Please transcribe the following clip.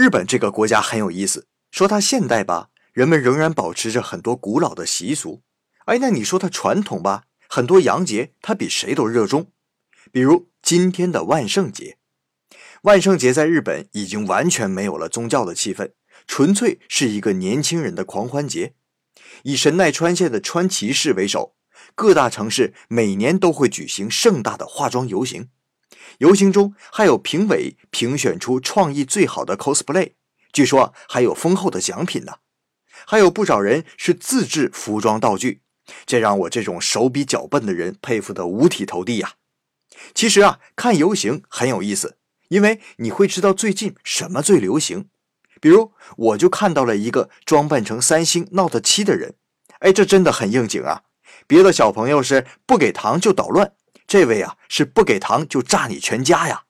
日本这个国家很有意思，说它现代吧，人们仍然保持着很多古老的习俗。哎，那你说它传统吧，很多洋节它比谁都热衷。比如今天的万圣节，万圣节在日本已经完全没有了宗教的气氛，纯粹是一个年轻人的狂欢节。以神奈川县的川崎市为首，各大城市每年都会举行盛大的化妆游行。游行中还有评委评选出创意最好的 cosplay，据说还有丰厚的奖品呢。还有不少人是自制服装道具，这让我这种手比较笨的人佩服得五体投地呀。其实啊，看游行很有意思，因为你会知道最近什么最流行。比如，我就看到了一个装扮成三星 Note 7的人，哎，这真的很应景啊。别的小朋友是不给糖就捣乱。这位啊，是不给糖就炸你全家呀！